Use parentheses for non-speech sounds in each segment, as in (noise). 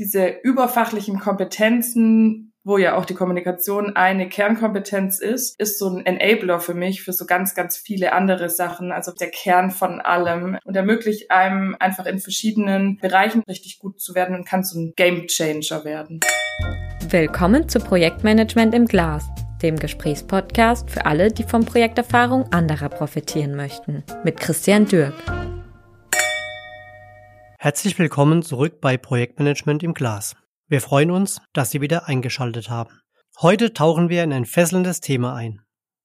Diese überfachlichen Kompetenzen, wo ja auch die Kommunikation eine Kernkompetenz ist, ist so ein Enabler für mich für so ganz, ganz viele andere Sachen. Also der Kern von allem und ermöglicht einem einfach in verschiedenen Bereichen richtig gut zu werden und kann so ein Game Changer werden. Willkommen zu Projektmanagement im Glas, dem Gesprächspodcast für alle, die von Projekterfahrung anderer profitieren möchten. Mit Christian Dürk. Herzlich willkommen zurück bei Projektmanagement im Glas. Wir freuen uns, dass Sie wieder eingeschaltet haben. Heute tauchen wir in ein fesselndes Thema ein.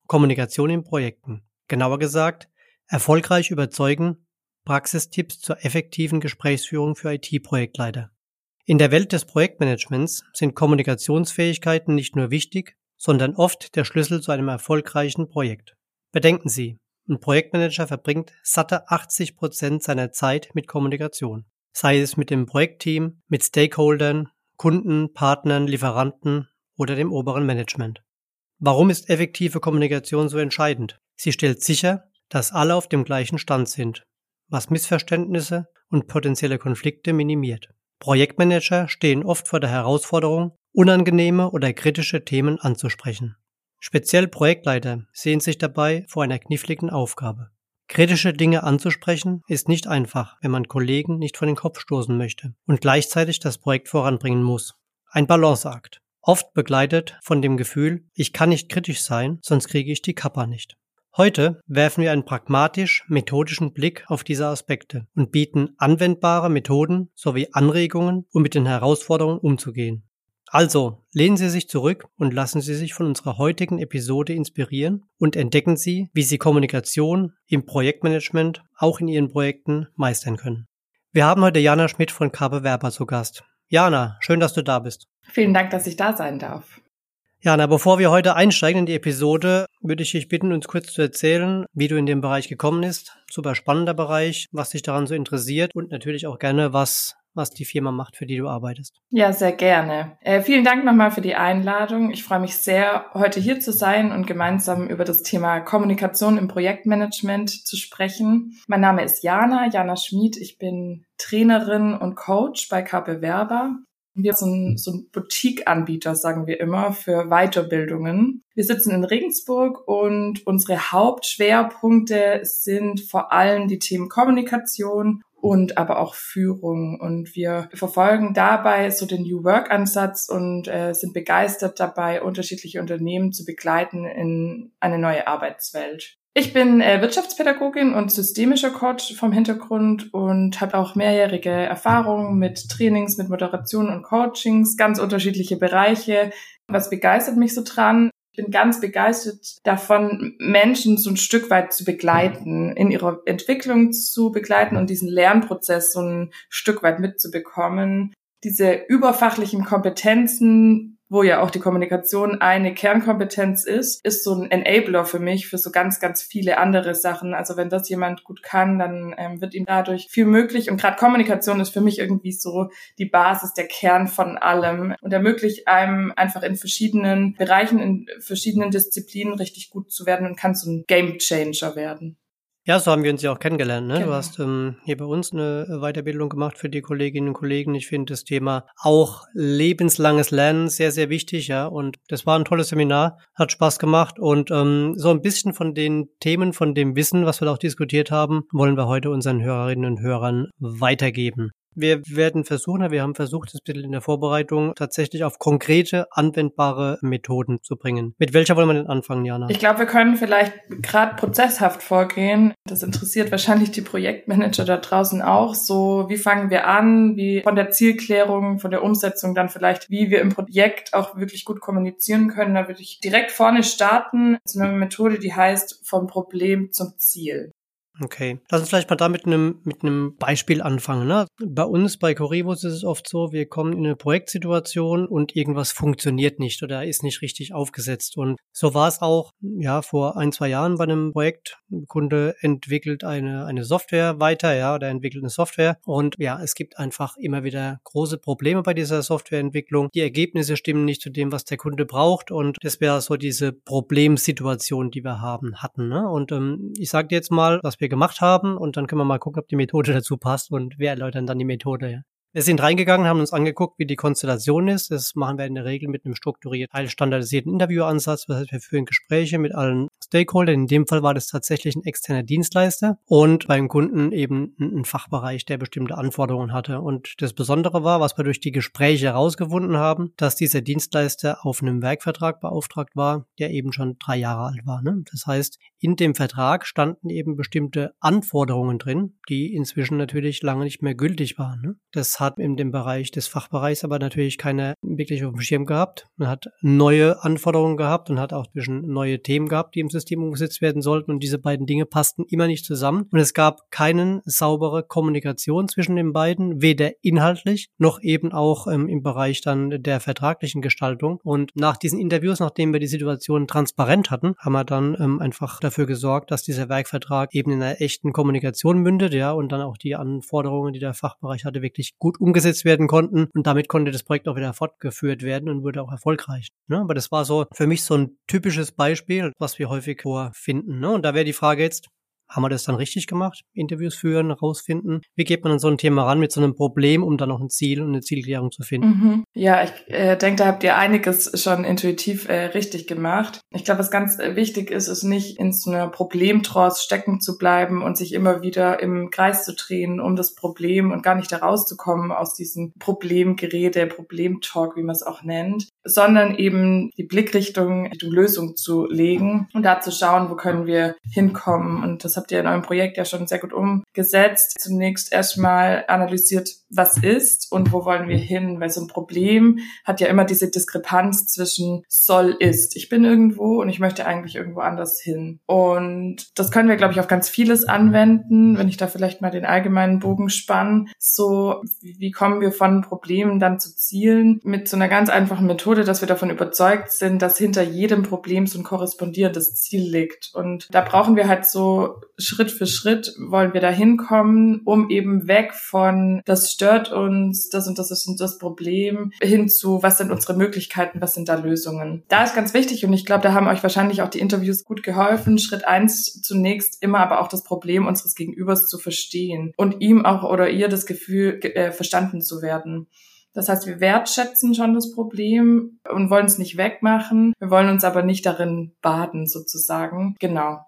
Kommunikation in Projekten. Genauer gesagt, erfolgreich überzeugen, Praxistipps zur effektiven Gesprächsführung für IT-Projektleiter. In der Welt des Projektmanagements sind Kommunikationsfähigkeiten nicht nur wichtig, sondern oft der Schlüssel zu einem erfolgreichen Projekt. Bedenken Sie, ein Projektmanager verbringt satte 80 Prozent seiner Zeit mit Kommunikation. Sei es mit dem Projektteam, mit Stakeholdern, Kunden, Partnern, Lieferanten oder dem oberen Management. Warum ist effektive Kommunikation so entscheidend? Sie stellt sicher, dass alle auf dem gleichen Stand sind, was Missverständnisse und potenzielle Konflikte minimiert. Projektmanager stehen oft vor der Herausforderung, unangenehme oder kritische Themen anzusprechen. Speziell Projektleiter sehen sich dabei vor einer kniffligen Aufgabe. Kritische Dinge anzusprechen ist nicht einfach, wenn man Kollegen nicht vor den Kopf stoßen möchte und gleichzeitig das Projekt voranbringen muss. Ein Balanceakt. Oft begleitet von dem Gefühl, ich kann nicht kritisch sein, sonst kriege ich die Kappa nicht. Heute werfen wir einen pragmatisch methodischen Blick auf diese Aspekte und bieten anwendbare Methoden sowie Anregungen, um mit den Herausforderungen umzugehen. Also, lehnen Sie sich zurück und lassen Sie sich von unserer heutigen Episode inspirieren und entdecken Sie, wie Sie Kommunikation im Projektmanagement auch in Ihren Projekten meistern können. Wir haben heute Jana Schmidt von Kabe Werber zu Gast. Jana, schön, dass du da bist. Vielen Dank, dass ich da sein darf. Jana, bevor wir heute einsteigen in die Episode, würde ich dich bitten, uns kurz zu erzählen, wie du in den Bereich gekommen bist. Super spannender Bereich, was dich daran so interessiert und natürlich auch gerne, was was die Firma macht, für die du arbeitest. Ja, sehr gerne. Äh, vielen Dank nochmal für die Einladung. Ich freue mich sehr, heute hier zu sein und gemeinsam über das Thema Kommunikation im Projektmanagement zu sprechen. Mein Name ist Jana, Jana Schmid. Ich bin Trainerin und Coach bei KP Werber. Wir sind so ein Boutique-Anbieter, sagen wir immer, für Weiterbildungen. Wir sitzen in Regensburg und unsere Hauptschwerpunkte sind vor allem die Themen Kommunikation und aber auch Führung. Und wir verfolgen dabei so den New Work Ansatz und äh, sind begeistert dabei, unterschiedliche Unternehmen zu begleiten in eine neue Arbeitswelt. Ich bin äh, Wirtschaftspädagogin und systemischer Coach vom Hintergrund und habe auch mehrjährige Erfahrungen mit Trainings, mit Moderation und Coachings, ganz unterschiedliche Bereiche. Was begeistert mich so dran? Bin ganz begeistert davon, Menschen so ein Stück weit zu begleiten, in ihrer Entwicklung zu begleiten und diesen Lernprozess so ein Stück weit mitzubekommen. Diese überfachlichen Kompetenzen wo ja auch die Kommunikation eine Kernkompetenz ist, ist so ein Enabler für mich für so ganz, ganz viele andere Sachen. Also wenn das jemand gut kann, dann ähm, wird ihm dadurch viel möglich. Und gerade Kommunikation ist für mich irgendwie so die Basis, der Kern von allem und ermöglicht einem einfach in verschiedenen Bereichen, in verschiedenen Disziplinen richtig gut zu werden und kann so ein Game Changer werden. Ja, so haben wir uns ja auch kennengelernt. Ne? Genau. Du hast ähm, hier bei uns eine Weiterbildung gemacht für die Kolleginnen und Kollegen. Ich finde das Thema auch lebenslanges Lernen sehr, sehr wichtig. Ja, und das war ein tolles Seminar, hat Spaß gemacht und ähm, so ein bisschen von den Themen, von dem Wissen, was wir da auch diskutiert haben, wollen wir heute unseren Hörerinnen und Hörern weitergeben. Wir werden versuchen, wir haben versucht, das bisschen in der Vorbereitung tatsächlich auf konkrete, anwendbare Methoden zu bringen. Mit welcher wollen wir denn anfangen, Jana? Ich glaube, wir können vielleicht gerade prozesshaft vorgehen. Das interessiert wahrscheinlich die Projektmanager da draußen auch. So, wie fangen wir an? Wie von der Zielklärung, von der Umsetzung dann vielleicht, wie wir im Projekt auch wirklich gut kommunizieren können. Da würde ich direkt vorne starten. Das ist eine Methode, die heißt vom Problem zum Ziel. Okay. Lass uns vielleicht mal da mit einem, mit einem Beispiel anfangen. Ne? Bei uns, bei Corivus ist es oft so, wir kommen in eine Projektsituation und irgendwas funktioniert nicht oder ist nicht richtig aufgesetzt. Und so war es auch, ja, vor ein, zwei Jahren bei einem Projekt. Ein Kunde entwickelt eine, eine Software weiter, ja, oder entwickelt eine Software. Und ja, es gibt einfach immer wieder große Probleme bei dieser Softwareentwicklung. Die Ergebnisse stimmen nicht zu dem, was der Kunde braucht. Und das wäre so diese Problemsituation, die wir haben, hatten. Ne? Und ähm, ich sage jetzt mal, was wir gemacht haben und dann können wir mal gucken, ob die Methode dazu passt und wir erläutern dann die Methode. Wir sind reingegangen, haben uns angeguckt, wie die Konstellation ist. Das machen wir in der Regel mit einem strukturierten, teilstandardisierten Interviewansatz. Das heißt, wir führen Gespräche mit allen Stakeholdern. In dem Fall war das tatsächlich ein externer Dienstleister und beim Kunden eben ein Fachbereich, der bestimmte Anforderungen hatte. Und das Besondere war, was wir durch die Gespräche herausgefunden haben, dass dieser Dienstleister auf einem Werkvertrag beauftragt war, der eben schon drei Jahre alt war. Ne? Das heißt, in dem Vertrag standen eben bestimmte Anforderungen drin, die inzwischen natürlich lange nicht mehr gültig waren. Ne? Das hat in dem Bereich des Fachbereichs aber natürlich keine wirklich auf dem Schirm gehabt. Man hat neue Anforderungen gehabt und hat auch zwischen neue Themen gehabt, die im System umgesetzt werden sollten und diese beiden Dinge passten immer nicht zusammen und es gab keinen saubere Kommunikation zwischen den beiden, weder inhaltlich noch eben auch ähm, im Bereich dann der vertraglichen Gestaltung und nach diesen Interviews, nachdem wir die Situation transparent hatten, haben wir dann ähm, einfach dafür gesorgt, dass dieser Werkvertrag eben in einer echten Kommunikation mündet, ja, und dann auch die Anforderungen, die der Fachbereich hatte, wirklich gut umgesetzt werden konnten und damit konnte das Projekt auch wieder fortgeführt werden und wurde auch erfolgreich. Ne? Aber das war so für mich so ein typisches Beispiel, was wir häufig vorfinden. Ne? Und da wäre die Frage jetzt, haben wir das dann richtig gemacht? Interviews führen, rausfinden? Wie geht man an so ein Thema ran mit so einem Problem, um dann noch ein Ziel und eine Zielklärung zu finden? Mhm. Ja, ich äh, denke, da habt ihr einiges schon intuitiv äh, richtig gemacht. Ich glaube, was ganz äh, wichtig ist, ist nicht in so einer Problemtrance stecken zu bleiben und sich immer wieder im Kreis zu drehen um das Problem und gar nicht da rauszukommen aus diesem Problemgerede, Problemtalk, wie man es auch nennt, sondern eben die Blickrichtung Richtung Lösung zu legen und da zu schauen, wo können wir hinkommen. Und das habt ihr in eurem Projekt ja schon sehr gut umgesetzt. Zunächst erstmal analysiert, was ist und wo wollen wir hin, weil so ein Problem hat ja immer diese Diskrepanz zwischen soll, ist. Ich bin irgendwo und ich möchte eigentlich irgendwo anders hin. Und das können wir, glaube ich, auf ganz vieles anwenden, wenn ich da vielleicht mal den allgemeinen Bogen spanne. So, wie kommen wir von Problemen dann zu Zielen mit so einer ganz einfachen Methode, dass wir davon überzeugt sind, dass hinter jedem Problem so ein korrespondierendes Ziel liegt. Und da brauchen wir halt so Schritt für Schritt wollen wir da hinkommen, um eben weg von das stört uns, das und das ist das Problem, hin zu was sind unsere Möglichkeiten, was sind da Lösungen. Da ist ganz wichtig und ich glaube, da haben euch wahrscheinlich auch die Interviews gut geholfen. Schritt eins zunächst immer aber auch das Problem unseres Gegenübers zu verstehen und ihm auch oder ihr das Gefühl äh, verstanden zu werden. Das heißt, wir wertschätzen schon das Problem und wollen es nicht wegmachen. Wir wollen uns aber nicht darin baden, sozusagen. Genau.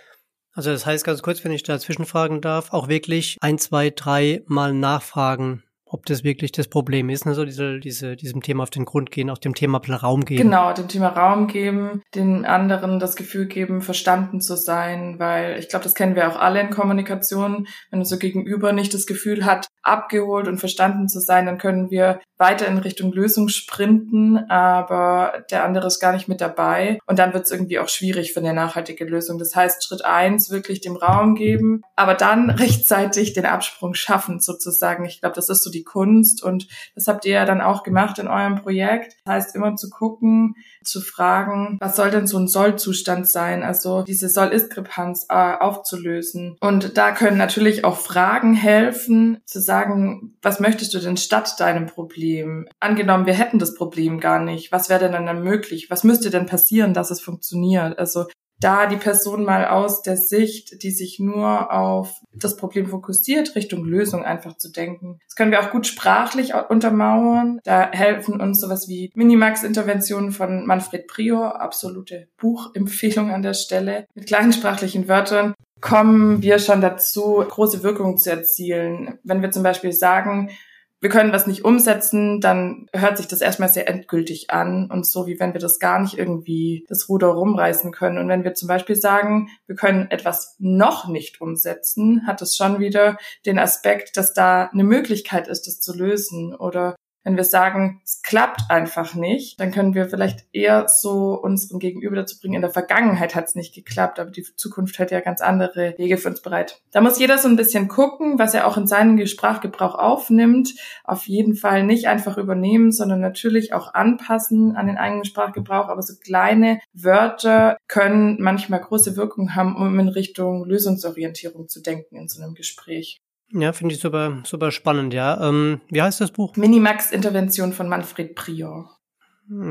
Also das heißt ganz kurz, wenn ich dazwischen fragen darf, auch wirklich ein, zwei, drei Mal nachfragen, ob das wirklich das Problem ist, ne? so diese, diese, diesem Thema auf den Grund gehen, auf dem Thema Raum geben. Genau, dem Thema Raum geben, den anderen das Gefühl geben, verstanden zu sein, weil ich glaube, das kennen wir auch alle in Kommunikation. Wenn unser Gegenüber nicht das Gefühl hat, abgeholt und verstanden zu sein, dann können wir weiter in Richtung Lösung sprinten, aber der andere ist gar nicht mit dabei und dann wird es irgendwie auch schwierig für eine nachhaltige Lösung. Das heißt, Schritt eins wirklich dem Raum geben, aber dann (laughs) rechtzeitig den Absprung schaffen sozusagen. Ich glaube, das ist so die Kunst und das habt ihr ja dann auch gemacht in eurem Projekt. Das heißt, immer zu gucken, zu fragen, was soll denn so ein Sollzustand sein? Also diese Soll-Ist-Kripanz äh, aufzulösen. Und da können natürlich auch Fragen helfen, zu sagen, was möchtest du denn statt deinem Problem? Angenommen, wir hätten das Problem gar nicht. Was wäre denn dann möglich? Was müsste denn passieren, dass es funktioniert? Also da die Person mal aus der Sicht, die sich nur auf das Problem fokussiert, Richtung Lösung einfach zu denken. Das können wir auch gut sprachlich untermauern. Da helfen uns sowas wie Minimax-Interventionen von Manfred Prior, absolute Buchempfehlung an der Stelle, mit kleinen sprachlichen Wörtern kommen wir schon dazu, große Wirkung zu erzielen. Wenn wir zum Beispiel sagen, wir können was nicht umsetzen, dann hört sich das erstmal sehr endgültig an und so, wie wenn wir das gar nicht irgendwie das Ruder rumreißen können. Und wenn wir zum Beispiel sagen, wir können etwas noch nicht umsetzen, hat es schon wieder den Aspekt, dass da eine Möglichkeit ist, das zu lösen oder wenn wir sagen, es klappt einfach nicht, dann können wir vielleicht eher so unserem Gegenüber dazu bringen, in der Vergangenheit hat es nicht geklappt, aber die Zukunft hat ja ganz andere Wege für uns bereit. Da muss jeder so ein bisschen gucken, was er auch in seinen Sprachgebrauch aufnimmt. Auf jeden Fall nicht einfach übernehmen, sondern natürlich auch anpassen an den eigenen Sprachgebrauch. Aber so kleine Wörter können manchmal große Wirkung haben, um in Richtung Lösungsorientierung zu denken in so einem Gespräch. Ja, finde ich super, super spannend, ja. Ähm, wie heißt das Buch? Minimax Intervention von Manfred Prior.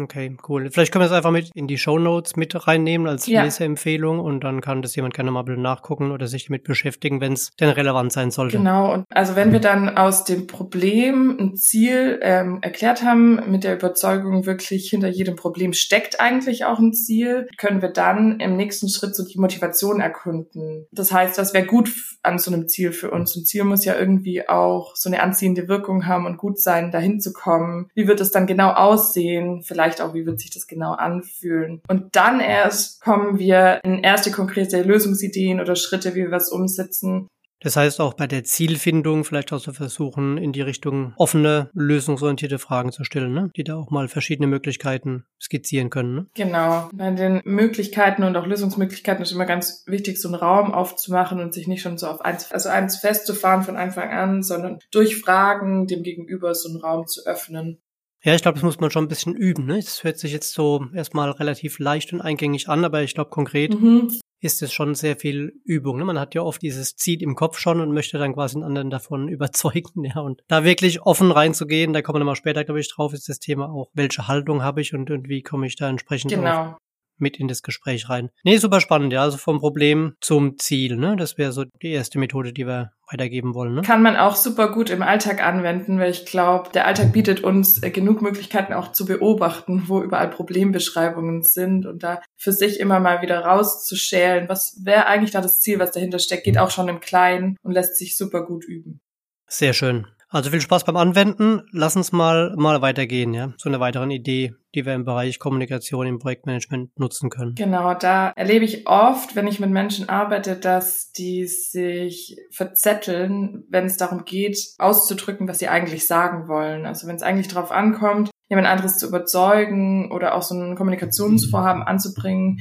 Okay, cool. Vielleicht können wir es einfach mit in die Show Notes mit reinnehmen als ja. Leseempfehlung und dann kann das jemand gerne mal nachgucken oder sich damit beschäftigen, wenn es denn relevant sein sollte. Genau. Und also wenn wir dann aus dem Problem ein Ziel ähm, erklärt haben, mit der Überzeugung wirklich hinter jedem Problem steckt eigentlich auch ein Ziel, können wir dann im nächsten Schritt so die Motivation erkunden. Das heißt, das wäre gut an so einem Ziel für uns. Ein Ziel muss ja irgendwie auch so eine anziehende Wirkung haben und gut sein, dahin zu kommen. Wie wird es dann genau aussehen? Vielleicht auch, wie wird sich das genau anfühlen. Und dann erst kommen wir in erste konkrete Lösungsideen oder Schritte, wie wir was umsetzen. Das heißt auch bei der Zielfindung vielleicht auch zu versuchen, in die Richtung offene, lösungsorientierte Fragen zu stellen, ne? die da auch mal verschiedene Möglichkeiten skizzieren können. Ne? Genau. Bei den Möglichkeiten und auch Lösungsmöglichkeiten ist immer ganz wichtig, so einen Raum aufzumachen und sich nicht schon so auf eins, also eins festzufahren von Anfang an, sondern durch Fragen dem Gegenüber so einen Raum zu öffnen. Ja, ich glaube, das muss man schon ein bisschen üben. Ne? Das hört sich jetzt so erstmal relativ leicht und eingängig an, aber ich glaube, konkret mhm. ist es schon sehr viel Übung. Ne? Man hat ja oft dieses Ziel im Kopf schon und möchte dann quasi einen anderen davon (laughs) überzeugen. Ja, und da wirklich offen reinzugehen, da kommen wir nochmal später, glaube ich, drauf, ist das Thema auch, welche Haltung habe ich und, und wie komme ich da entsprechend genau. Mit in das Gespräch rein. Nee, super spannend, ja. Also vom Problem zum Ziel, ne? Das wäre so die erste Methode, die wir weitergeben wollen. Ne? Kann man auch super gut im Alltag anwenden, weil ich glaube, der Alltag bietet uns äh, genug Möglichkeiten auch zu beobachten, wo überall Problembeschreibungen sind und da für sich immer mal wieder rauszuschälen, was wäre eigentlich da das Ziel, was dahinter steckt, geht auch schon im Kleinen und lässt sich super gut üben. Sehr schön. Also viel Spaß beim Anwenden. Lass uns mal, mal weitergehen, ja. So eine weitere Idee, die wir im Bereich Kommunikation im Projektmanagement nutzen können. Genau, da erlebe ich oft, wenn ich mit Menschen arbeite, dass die sich verzetteln, wenn es darum geht, auszudrücken, was sie eigentlich sagen wollen. Also wenn es eigentlich darauf ankommt, jemand anderes zu überzeugen oder auch so ein Kommunikationsvorhaben anzubringen,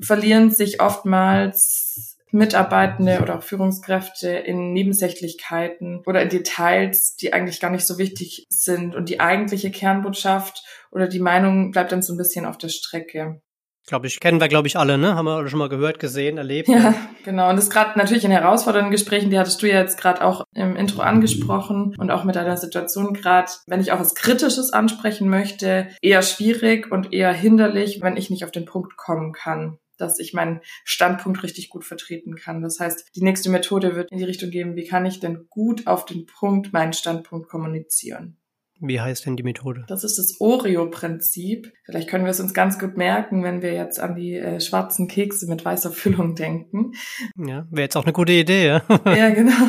verlieren sich oftmals Mitarbeitende oder auch Führungskräfte in Nebensächlichkeiten oder in Details, die eigentlich gar nicht so wichtig sind. Und die eigentliche Kernbotschaft oder die Meinung bleibt dann so ein bisschen auf der Strecke. Glaube ich, kennen wir, glaube ich, alle, ne? Haben wir schon mal gehört, gesehen, erlebt. Ja, genau. Und das ist gerade natürlich in herausfordernden Gesprächen, die hattest du ja jetzt gerade auch im Intro angesprochen und auch mit deiner Situation gerade, wenn ich auch was Kritisches ansprechen möchte, eher schwierig und eher hinderlich, wenn ich nicht auf den Punkt kommen kann dass ich meinen Standpunkt richtig gut vertreten kann. Das heißt, die nächste Methode wird in die Richtung gehen, wie kann ich denn gut auf den Punkt meinen Standpunkt kommunizieren. Wie heißt denn die Methode? Das ist das Oreo-Prinzip. Vielleicht können wir es uns ganz gut merken, wenn wir jetzt an die äh, schwarzen Kekse mit weißer Füllung denken. Ja, wäre jetzt auch eine gute Idee, ja. (laughs) ja, genau.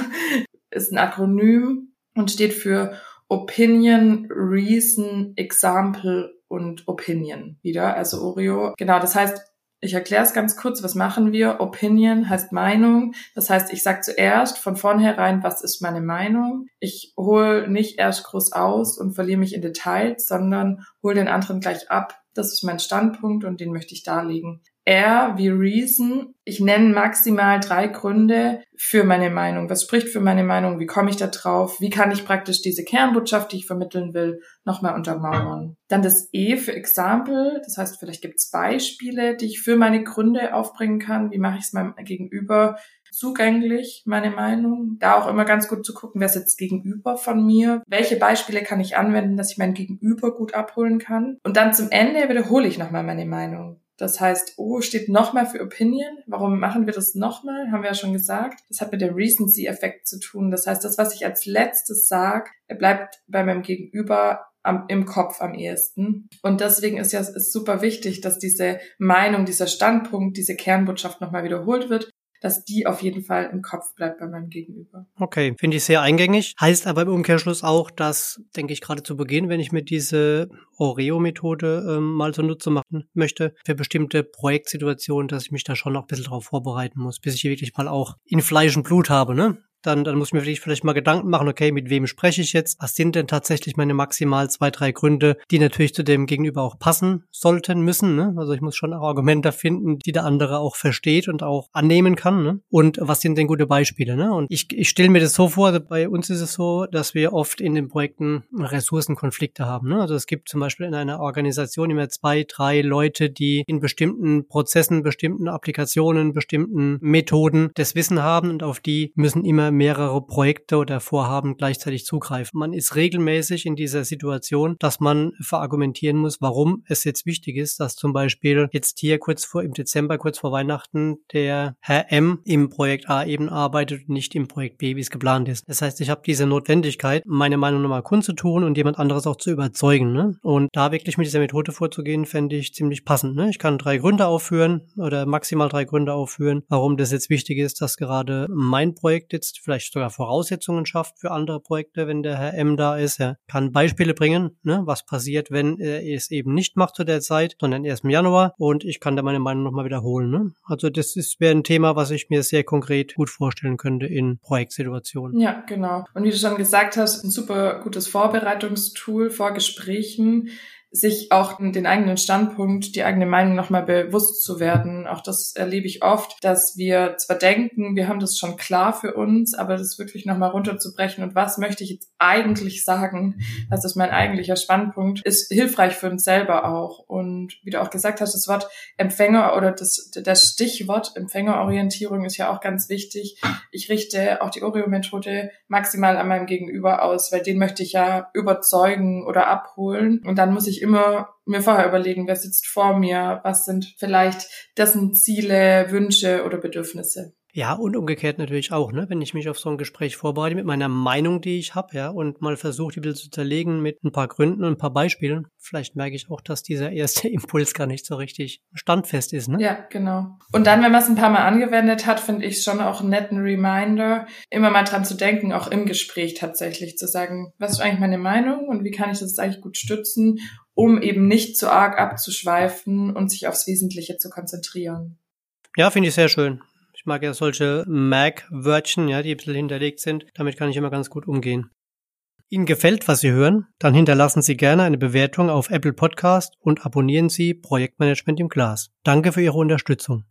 Ist ein Akronym und steht für Opinion, Reason, Example und Opinion wieder, also Oreo. Genau, das heißt, ich erkläre es ganz kurz, was machen wir? Opinion heißt Meinung. Das heißt, ich sage zuerst von vornherein, was ist meine Meinung. Ich hole nicht erst groß aus und verliere mich in Details, sondern hole den anderen gleich ab. Das ist mein Standpunkt und den möchte ich darlegen. R wie Reason. Ich nenne maximal drei Gründe für meine Meinung. Was spricht für meine Meinung? Wie komme ich da drauf? Wie kann ich praktisch diese Kernbotschaft, die ich vermitteln will, nochmal untermauern? Dann das E für Example. Das heißt, vielleicht gibt es Beispiele, die ich für meine Gründe aufbringen kann. Wie mache ich es meinem Gegenüber zugänglich, meine Meinung? Da auch immer ganz gut zu gucken, wer ist jetzt gegenüber von mir? Welche Beispiele kann ich anwenden, dass ich mein Gegenüber gut abholen kann? Und dann zum Ende wiederhole ich nochmal meine Meinung. Das heißt, O steht nochmal für Opinion. Warum machen wir das nochmal? Haben wir ja schon gesagt. Das hat mit dem Recency-Effekt zu tun. Das heißt, das, was ich als letztes sage, bleibt bei meinem Gegenüber am, im Kopf am ehesten. Und deswegen ist ja ist super wichtig, dass diese Meinung, dieser Standpunkt, diese Kernbotschaft nochmal wiederholt wird, dass die auf jeden Fall im Kopf bleibt bei meinem Gegenüber. Okay, finde ich sehr eingängig. Heißt aber im Umkehrschluss auch, dass, denke ich, gerade zu Beginn, wenn ich mir diese Oreo-Methode ähm, mal zunutze machen möchte, für bestimmte Projektsituationen, dass ich mich da schon noch ein bisschen darauf vorbereiten muss, bis ich wirklich mal auch in Fleisch und Blut habe, ne? Dann, dann muss ich mir vielleicht, vielleicht mal Gedanken machen, okay, mit wem spreche ich jetzt? Was sind denn tatsächlich meine maximal zwei, drei Gründe, die natürlich zu dem Gegenüber auch passen sollten, müssen? Ne? Also ich muss schon auch Argumente finden, die der andere auch versteht und auch annehmen kann. Ne? Und was sind denn gute Beispiele? Ne? Und ich, ich stelle mir das so vor, bei uns ist es so, dass wir oft in den Projekten Ressourcenkonflikte haben. Ne? Also es gibt zum Beispiel in einer Organisation immer zwei, drei Leute, die in bestimmten Prozessen, bestimmten Applikationen, bestimmten Methoden das Wissen haben und auf die müssen immer mehrere Projekte oder Vorhaben gleichzeitig zugreifen. Man ist regelmäßig in dieser Situation, dass man verargumentieren muss, warum es jetzt wichtig ist, dass zum Beispiel jetzt hier kurz vor, im Dezember, kurz vor Weihnachten, der Herr M im Projekt A eben arbeitet und nicht im Projekt B, wie es geplant ist. Das heißt, ich habe diese Notwendigkeit, meine Meinung nochmal kundzutun und jemand anderes auch zu überzeugen. Ne? Und da wirklich mit dieser Methode vorzugehen, fände ich ziemlich passend. Ne? Ich kann drei Gründe aufführen oder maximal drei Gründe aufführen, warum das jetzt wichtig ist, dass gerade mein Projekt jetzt vielleicht sogar Voraussetzungen schafft für andere Projekte, wenn der Herr M da ist. Er kann Beispiele bringen, ne, was passiert, wenn er es eben nicht macht zu der Zeit, sondern erst im Januar und ich kann da meine Meinung nochmal wiederholen. Ne? Also das wäre ein Thema, was ich mir sehr konkret gut vorstellen könnte in Projektsituationen. Ja, genau. Und wie du schon gesagt hast, ein super gutes Vorbereitungstool vor Gesprächen sich auch den eigenen Standpunkt, die eigene Meinung nochmal bewusst zu werden. Auch das erlebe ich oft, dass wir zwar denken, wir haben das schon klar für uns, aber das wirklich nochmal runterzubrechen und was möchte ich jetzt eigentlich sagen, was ist mein eigentlicher Standpunkt, ist hilfreich für uns selber auch. Und wie du auch gesagt hast, das Wort Empfänger oder das, das Stichwort Empfängerorientierung ist ja auch ganz wichtig. Ich richte auch die Oreo-Methode maximal an meinem Gegenüber aus, weil den möchte ich ja überzeugen oder abholen. Und dann muss ich immer mir vorher überlegen, wer sitzt vor mir, was sind vielleicht dessen Ziele, Wünsche oder Bedürfnisse. Ja, und umgekehrt natürlich auch, ne? wenn ich mich auf so ein Gespräch vorbereite mit meiner Meinung, die ich habe, ja, und mal versuche, die wieder zu zerlegen mit ein paar Gründen und ein paar Beispielen, vielleicht merke ich auch, dass dieser erste (laughs) Impuls gar nicht so richtig standfest ist. Ne? Ja, genau. Und dann, wenn man es ein paar Mal angewendet hat, finde ich schon auch einen netten Reminder, immer mal dran zu denken, auch im Gespräch tatsächlich zu sagen, was ist eigentlich meine Meinung und wie kann ich das eigentlich gut stützen, um eben nicht zu arg abzuschweifen und sich aufs Wesentliche zu konzentrieren. Ja, finde ich sehr schön. Ich mag ja solche Mag-Wörtchen, ja, die ein bisschen hinterlegt sind. Damit kann ich immer ganz gut umgehen. Ihnen gefällt, was Sie hören? Dann hinterlassen Sie gerne eine Bewertung auf Apple Podcast und abonnieren Sie Projektmanagement im Glas. Danke für Ihre Unterstützung.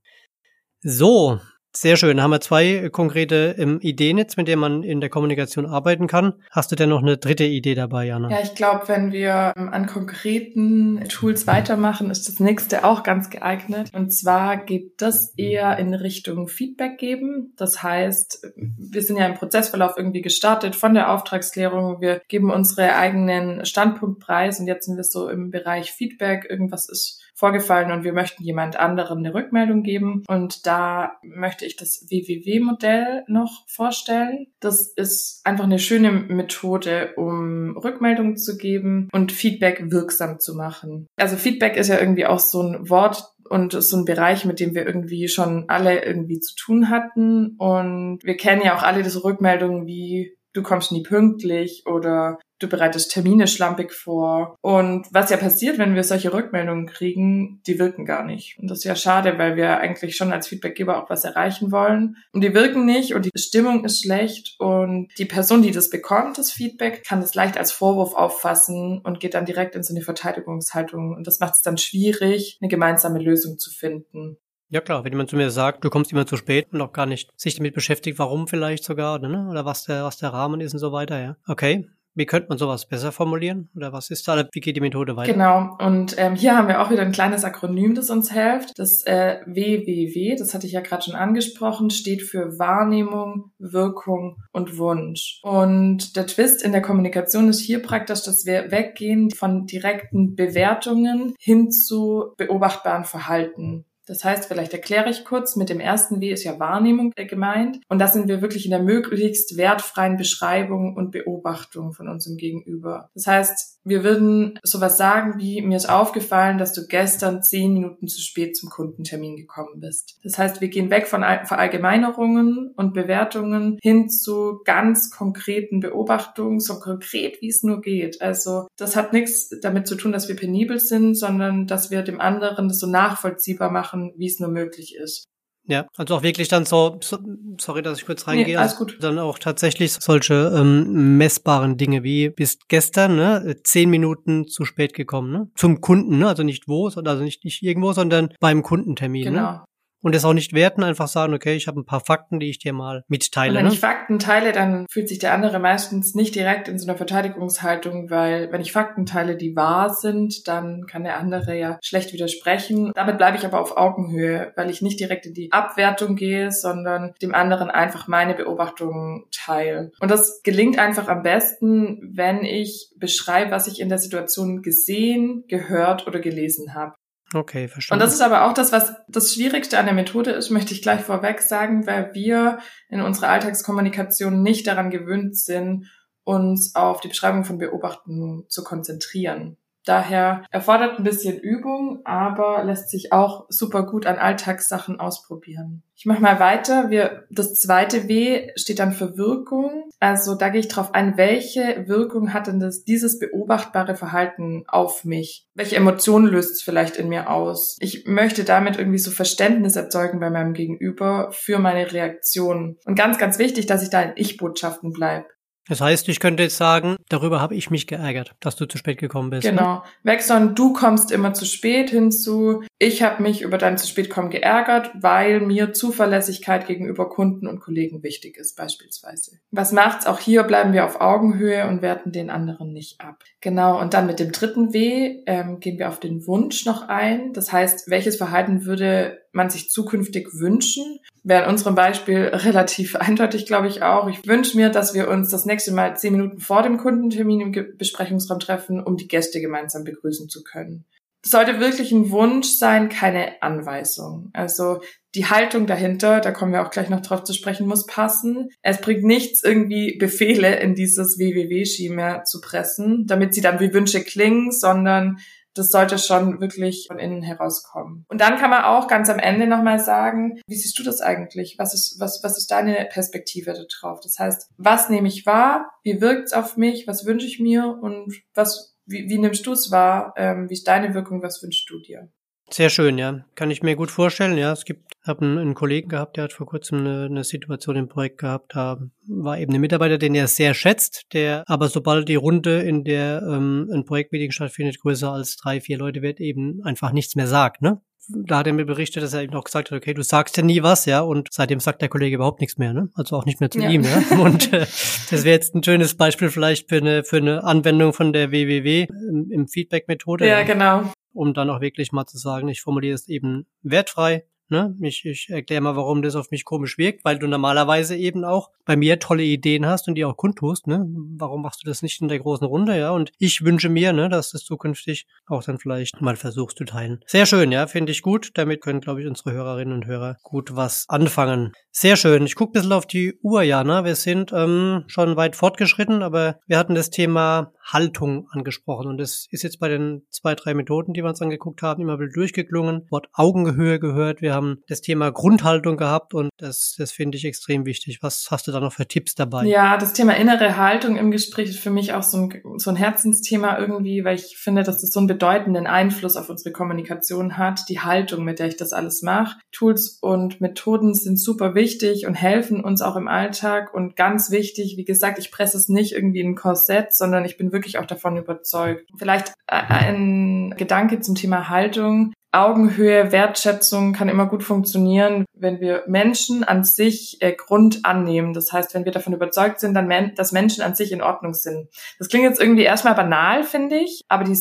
So, sehr schön. Haben wir zwei konkrete ähm, Ideen jetzt, mit denen man in der Kommunikation arbeiten kann. Hast du denn noch eine dritte Idee dabei, Jana? Ja, ich glaube, wenn wir ähm, an konkreten Tools weitermachen, ist das nächste auch ganz geeignet. Und zwar geht das eher in Richtung Feedback geben. Das heißt, wir sind ja im Prozessverlauf irgendwie gestartet von der Auftragsklärung. Wir geben unsere eigenen Standpunkt preis und jetzt sind wir so im Bereich Feedback. Irgendwas ist vorgefallen und wir möchten jemand anderem eine Rückmeldung geben. Und da möchte ich das WWW-Modell noch vorstellen. Das ist einfach eine schöne Methode, um Rückmeldungen zu geben und Feedback wirksam zu machen. Also Feedback ist ja irgendwie auch so ein Wort, und so ein Bereich, mit dem wir irgendwie schon alle irgendwie zu tun hatten. Und wir kennen ja auch alle diese Rückmeldungen wie du kommst nie pünktlich oder du bereitest Termine schlampig vor. Und was ja passiert, wenn wir solche Rückmeldungen kriegen, die wirken gar nicht. Und das ist ja schade, weil wir eigentlich schon als Feedbackgeber auch was erreichen wollen. Und die wirken nicht und die Stimmung ist schlecht und die Person, die das bekommt, das Feedback, kann das leicht als Vorwurf auffassen und geht dann direkt in so eine Verteidigungshaltung. Und das macht es dann schwierig, eine gemeinsame Lösung zu finden. Ja klar, wenn jemand zu mir sagt, du kommst immer zu spät und auch gar nicht sich damit beschäftigt, warum vielleicht sogar, ne? oder was der, was der Rahmen ist und so weiter, ja. Okay, wie könnte man sowas besser formulieren? Oder was ist da? Wie geht die Methode weiter? Genau. Und ähm, hier haben wir auch wieder ein kleines Akronym, das uns hilft. Das äh, WWW, das hatte ich ja gerade schon angesprochen, steht für Wahrnehmung, Wirkung und Wunsch. Und der Twist in der Kommunikation ist hier praktisch, dass wir weggehen von direkten Bewertungen hin zu beobachtbaren Verhalten. Das heißt, vielleicht erkläre ich kurz, mit dem ersten W ist ja Wahrnehmung gemeint. Und da sind wir wirklich in der möglichst wertfreien Beschreibung und Beobachtung von unserem Gegenüber. Das heißt, wir würden sowas sagen wie, mir ist aufgefallen, dass du gestern zehn Minuten zu spät zum Kundentermin gekommen bist. Das heißt, wir gehen weg von Verallgemeinerungen und Bewertungen hin zu ganz konkreten Beobachtungen, so konkret wie es nur geht. Also das hat nichts damit zu tun, dass wir penibel sind, sondern dass wir dem anderen das so nachvollziehbar machen, wie es nur möglich ist. Ja, also auch wirklich dann so, so sorry, dass ich kurz reingehe, nee, alles gut. dann auch tatsächlich solche ähm, messbaren Dinge wie bist gestern ne, zehn Minuten zu spät gekommen, ne? Zum Kunden, ne? Also nicht wo, also nicht, nicht irgendwo, sondern beim Kundentermin. Ne? Genau. Ne? Und es auch nicht werten, einfach sagen, okay, ich habe ein paar Fakten, die ich dir mal mitteile. Und wenn ne? ich Fakten teile, dann fühlt sich der andere meistens nicht direkt in so einer Verteidigungshaltung, weil wenn ich Fakten teile, die wahr sind, dann kann der andere ja schlecht widersprechen. Damit bleibe ich aber auf Augenhöhe, weil ich nicht direkt in die Abwertung gehe, sondern dem anderen einfach meine Beobachtungen teile. Und das gelingt einfach am besten, wenn ich beschreibe, was ich in der Situation gesehen, gehört oder gelesen habe. Okay, verstanden. Und das ist aber auch das, was das Schwierigste an der Methode ist, möchte ich gleich vorweg sagen, weil wir in unserer Alltagskommunikation nicht daran gewöhnt sind, uns auf die Beschreibung von Beobachten zu konzentrieren. Daher erfordert ein bisschen Übung, aber lässt sich auch super gut an Alltagssachen ausprobieren. Ich mache mal weiter. Wir, das zweite W steht dann für Wirkung. Also da gehe ich drauf ein, welche Wirkung hat denn das, dieses beobachtbare Verhalten auf mich? Welche Emotionen löst es vielleicht in mir aus? Ich möchte damit irgendwie so Verständnis erzeugen bei meinem Gegenüber für meine Reaktion. Und ganz, ganz wichtig, dass ich da in Ich-Botschaften bleibe. Das heißt, ich könnte jetzt sagen, darüber habe ich mich geärgert, dass du zu spät gekommen bist. Ne? Genau. Weg von du kommst immer zu spät hinzu, ich habe mich über dein zu spät kommen geärgert, weil mir Zuverlässigkeit gegenüber Kunden und Kollegen wichtig ist beispielsweise. Was macht's? Auch hier bleiben wir auf Augenhöhe und werten den anderen nicht ab. Genau. Und dann mit dem dritten W ähm, gehen wir auf den Wunsch noch ein. Das heißt, welches Verhalten würde man sich zukünftig wünschen? Wäre in unserem Beispiel relativ (laughs) eindeutig, glaube ich auch. Ich wünsche mir, dass wir uns das nächste Mal zehn Minuten vor dem Kundentermin im Besprechungsraum treffen, um die Gäste gemeinsam begrüßen zu können. Das sollte wirklich ein Wunsch sein, keine Anweisung. Also die Haltung dahinter, da kommen wir auch gleich noch drauf zu sprechen, muss passen. Es bringt nichts, irgendwie Befehle in dieses WWW-Schema zu pressen, damit sie dann wie Wünsche klingen, sondern das sollte schon wirklich von innen herauskommen. Und dann kann man auch ganz am Ende nochmal sagen, wie siehst du das eigentlich? Was ist, was, was ist deine Perspektive darauf? Das heißt, was nehme ich wahr? Wie wirkt es auf mich? Was wünsche ich mir? Und was, wie, wie nimmst du es wahr? Ähm, wie ist deine Wirkung? Was wünschst du dir? Sehr schön, ja. Kann ich mir gut vorstellen. Ja, es gibt, habe einen, einen Kollegen gehabt, der hat vor kurzem eine, eine Situation im Projekt gehabt. Da war eben ein Mitarbeiter, den er sehr schätzt, der aber sobald die Runde, in der ähm, ein Projektmeeting stattfindet, größer als drei, vier Leute wird, eben einfach nichts mehr sagt. Ne? da hat er mir berichtet, dass er eben auch gesagt hat, okay, du sagst ja nie was, ja, und seitdem sagt der Kollege überhaupt nichts mehr, ne? Also auch nicht mehr zu ja. ihm, ja. (laughs) Und äh, das wäre jetzt ein schönes Beispiel vielleicht für eine für eine Anwendung von der WWW im, im Feedback-Methode. Ja, genau um dann auch wirklich mal zu sagen, ich formuliere es eben wertfrei, Ne? Ich, ich erkläre mal, warum das auf mich komisch wirkt, weil du normalerweise eben auch bei mir tolle Ideen hast und die auch kundtust. Ne? Warum machst du das nicht in der großen Runde? Ja, und ich wünsche mir, ne, dass das zukünftig auch dann vielleicht mal versuchst zu teilen. Sehr schön, ja, finde ich gut. Damit können, glaube ich, unsere Hörerinnen und Hörer gut was anfangen. Sehr schön. Ich gucke ein bisschen auf die Uhr, Jana. Wir sind ähm, schon weit fortgeschritten, aber wir hatten das Thema Haltung angesprochen und das ist jetzt bei den zwei, drei Methoden, die wir uns angeguckt haben, immer wieder durchgeklungen. Wort Augenhöhe gehört. Wir haben haben das Thema Grundhaltung gehabt und das, das finde ich extrem wichtig. Was hast du da noch für Tipps dabei? Ja, das Thema innere Haltung im Gespräch ist für mich auch so ein, so ein Herzensthema irgendwie, weil ich finde, dass das so einen bedeutenden Einfluss auf unsere Kommunikation hat, die Haltung, mit der ich das alles mache. Tools und Methoden sind super wichtig und helfen uns auch im Alltag und ganz wichtig, wie gesagt, ich presse es nicht irgendwie in ein Korsett, sondern ich bin wirklich auch davon überzeugt. Vielleicht ein Gedanke zum Thema Haltung. Augenhöhe, Wertschätzung kann immer gut funktionieren, wenn wir Menschen an sich äh, Grund annehmen. Das heißt, wenn wir davon überzeugt sind, dann men dass Menschen an sich in Ordnung sind. Das klingt jetzt irgendwie erstmal banal, finde ich, aber die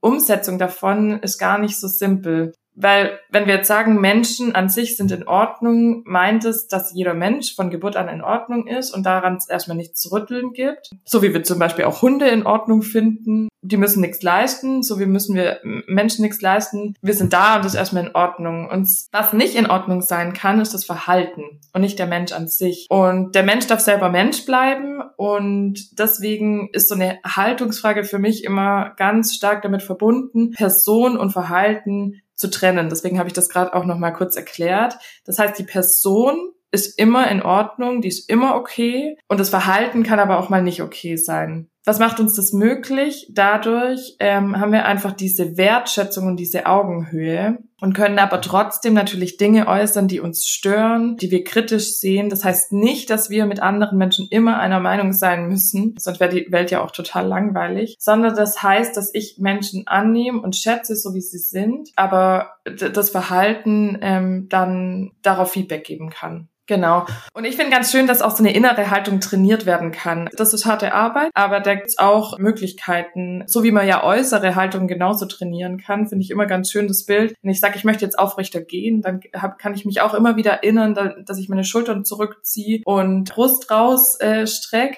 Umsetzung davon ist gar nicht so simpel. Weil wenn wir jetzt sagen, Menschen an sich sind in Ordnung, meint es, dass jeder Mensch von Geburt an in Ordnung ist und daran es erstmal nichts zu rütteln gibt. So wie wir zum Beispiel auch Hunde in Ordnung finden. Die müssen nichts leisten, so wie müssen wir Menschen nichts leisten. Wir sind da und das ist erstmal in Ordnung. Und was nicht in Ordnung sein kann, ist das Verhalten und nicht der Mensch an sich. Und der Mensch darf selber Mensch bleiben und deswegen ist so eine Haltungsfrage für mich immer ganz stark damit verbunden, Person und Verhalten zu trennen. Deswegen habe ich das gerade auch noch mal kurz erklärt. Das heißt, die Person ist immer in Ordnung, die ist immer okay und das Verhalten kann aber auch mal nicht okay sein. Was macht uns das möglich? Dadurch ähm, haben wir einfach diese Wertschätzung und diese Augenhöhe und können aber trotzdem natürlich Dinge äußern, die uns stören, die wir kritisch sehen. Das heißt nicht, dass wir mit anderen Menschen immer einer Meinung sein müssen, sonst wäre die Welt ja auch total langweilig, sondern das heißt, dass ich Menschen annehme und schätze, so wie sie sind, aber das Verhalten ähm, dann darauf Feedback geben kann. Genau. Und ich finde ganz schön, dass auch so eine innere Haltung trainiert werden kann. Das ist harte Arbeit, aber da gibt's auch Möglichkeiten, so wie man ja äußere Haltung genauso trainieren kann, finde ich immer ganz schön das Bild. Wenn ich sage, ich möchte jetzt aufrechter gehen, dann hab, kann ich mich auch immer wieder erinnern, dass ich meine Schultern zurückziehe und Brust raus äh.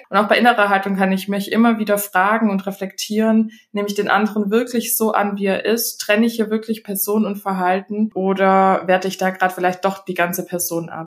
Und auch bei innerer Haltung kann ich mich immer wieder fragen und reflektieren, nehme ich den anderen wirklich so an, wie er ist? Trenne ich hier wirklich Person und Verhalten oder werte ich da gerade vielleicht doch die ganze Person ab?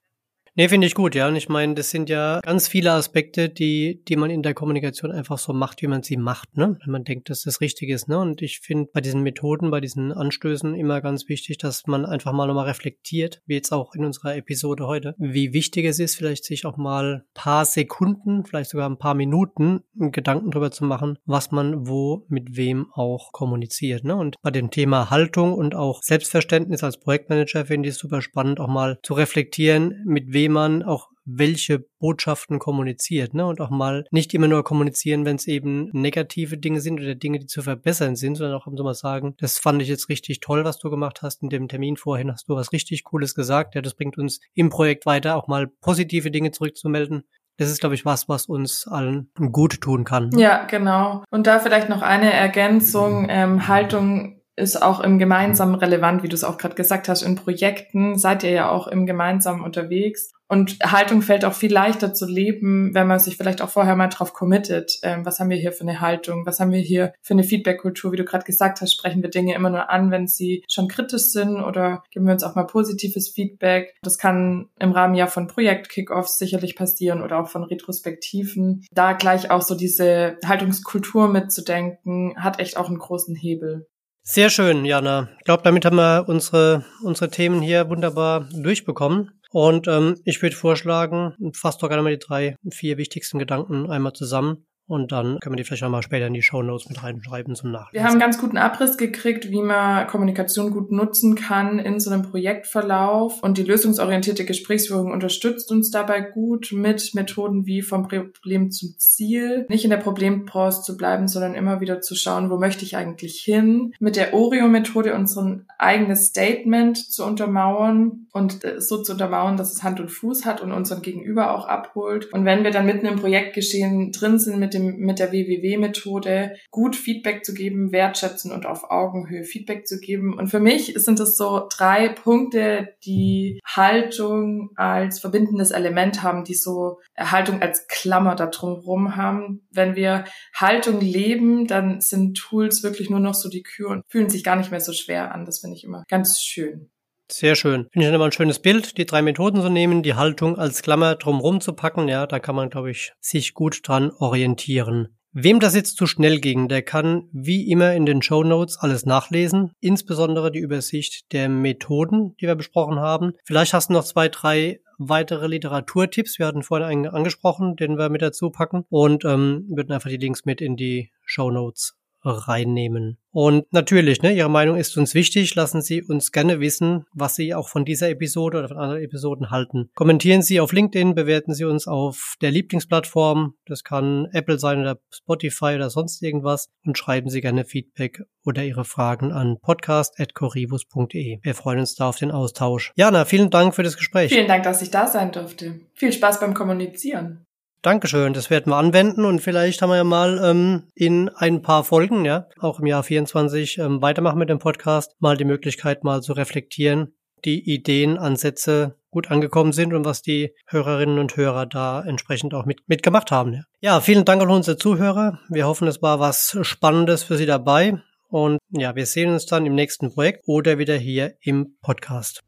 Nee, finde ich gut, ja. Und ich meine, das sind ja ganz viele Aspekte, die, die man in der Kommunikation einfach so macht, wie man sie macht, ne? Wenn man denkt, dass das richtig ist, ne? Und ich finde bei diesen Methoden, bei diesen Anstößen immer ganz wichtig, dass man einfach mal nochmal reflektiert, wie jetzt auch in unserer Episode heute, wie wichtig es ist, vielleicht sich auch mal paar Sekunden, vielleicht sogar ein paar Minuten Gedanken drüber zu machen, was man wo mit wem auch kommuniziert, ne? Und bei dem Thema Haltung und auch Selbstverständnis als Projektmanager finde ich es super spannend, auch mal zu reflektieren, mit wem man auch welche Botschaften kommuniziert, ne? Und auch mal nicht immer nur kommunizieren, wenn es eben negative Dinge sind oder Dinge, die zu verbessern sind, sondern auch so mal sagen, das fand ich jetzt richtig toll, was du gemacht hast. In dem Termin vorhin hast du was richtig Cooles gesagt. Ja, das bringt uns im Projekt weiter, auch mal positive Dinge zurückzumelden. Das ist, glaube ich, was, was uns allen gut tun kann. Ja, genau. Und da vielleicht noch eine Ergänzung. Ähm, Haltung ist auch im Gemeinsamen relevant, wie du es auch gerade gesagt hast. In Projekten seid ihr ja auch im Gemeinsamen unterwegs. Und Haltung fällt auch viel leichter zu leben, wenn man sich vielleicht auch vorher mal drauf committet. Ähm, was haben wir hier für eine Haltung? Was haben wir hier für eine Feedback-Kultur? Wie du gerade gesagt hast, sprechen wir Dinge immer nur an, wenn sie schon kritisch sind oder geben wir uns auch mal positives Feedback. Das kann im Rahmen ja von Projekt-Kickoffs sicherlich passieren oder auch von Retrospektiven. Da gleich auch so diese Haltungskultur mitzudenken, hat echt auch einen großen Hebel. Sehr schön, Jana. Ich glaube, damit haben wir unsere, unsere Themen hier wunderbar durchbekommen. Und ähm, ich würde vorschlagen, fasst doch gerne mal die drei, vier wichtigsten Gedanken einmal zusammen. Und dann können wir die vielleicht auch mal später in die Show Notes mit reinschreiben zum Nachlesen. Wir haben einen ganz guten Abriss gekriegt, wie man Kommunikation gut nutzen kann in so einem Projektverlauf. Und die lösungsorientierte Gesprächsführung unterstützt uns dabei gut mit Methoden wie vom Problem zum Ziel. Nicht in der Problempause zu bleiben, sondern immer wieder zu schauen, wo möchte ich eigentlich hin. Mit der Oreo-Methode unser eigenes Statement zu untermauern und äh, so zu untermauern, dass es Hand und Fuß hat und unseren Gegenüber auch abholt. Und wenn wir dann mitten im Projektgeschehen drin sind mit dem, mit der WWW-Methode gut Feedback zu geben, wertschätzen und auf Augenhöhe Feedback zu geben. Und für mich sind es so drei Punkte, die Haltung als verbindendes Element haben, die so Haltung als Klammer da drumherum haben. Wenn wir Haltung leben, dann sind Tools wirklich nur noch so die Kür und fühlen sich gar nicht mehr so schwer an. Das finde ich immer ganz schön. Sehr schön. Finde ich immer ein schönes Bild, die drei Methoden zu nehmen, die Haltung als Klammer drumherum zu packen. Ja, da kann man, glaube ich, sich gut dran orientieren. Wem das jetzt zu schnell ging, der kann wie immer in den Show Notes alles nachlesen, insbesondere die Übersicht der Methoden, die wir besprochen haben. Vielleicht hast du noch zwei, drei weitere Literaturtipps. Wir hatten vorhin einen angesprochen, den wir mit dazu packen und ähm, würden einfach die Links mit in die Show Notes reinnehmen. Und natürlich, ne, Ihre Meinung ist uns wichtig. Lassen Sie uns gerne wissen, was Sie auch von dieser Episode oder von anderen Episoden halten. Kommentieren Sie auf LinkedIn, bewerten Sie uns auf der Lieblingsplattform. Das kann Apple sein oder Spotify oder sonst irgendwas. Und schreiben Sie gerne Feedback oder Ihre Fragen an podcast.corivus.de. Wir freuen uns da auf den Austausch. Jana, vielen Dank für das Gespräch. Vielen Dank, dass ich da sein durfte. Viel Spaß beim Kommunizieren. Dankeschön, das werden wir anwenden und vielleicht haben wir ja mal ähm, in ein paar Folgen, ja, auch im Jahr 24 ähm, weitermachen mit dem Podcast, mal die Möglichkeit mal zu reflektieren, die Ideen, Ansätze gut angekommen sind und was die Hörerinnen und Hörer da entsprechend auch mit, mitgemacht haben. Ja. ja, vielen Dank an unsere Zuhörer. Wir hoffen, es war was Spannendes für Sie dabei. Und ja, wir sehen uns dann im nächsten Projekt oder wieder hier im Podcast.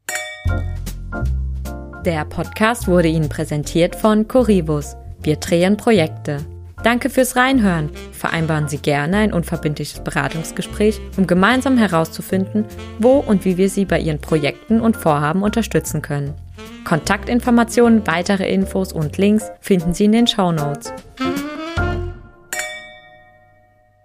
Der Podcast wurde Ihnen präsentiert von Corivus. Wir drehen Projekte. Danke fürs Reinhören. Vereinbaren Sie gerne ein unverbindliches Beratungsgespräch, um gemeinsam herauszufinden, wo und wie wir Sie bei Ihren Projekten und Vorhaben unterstützen können. Kontaktinformationen, weitere Infos und Links finden Sie in den Show Notes.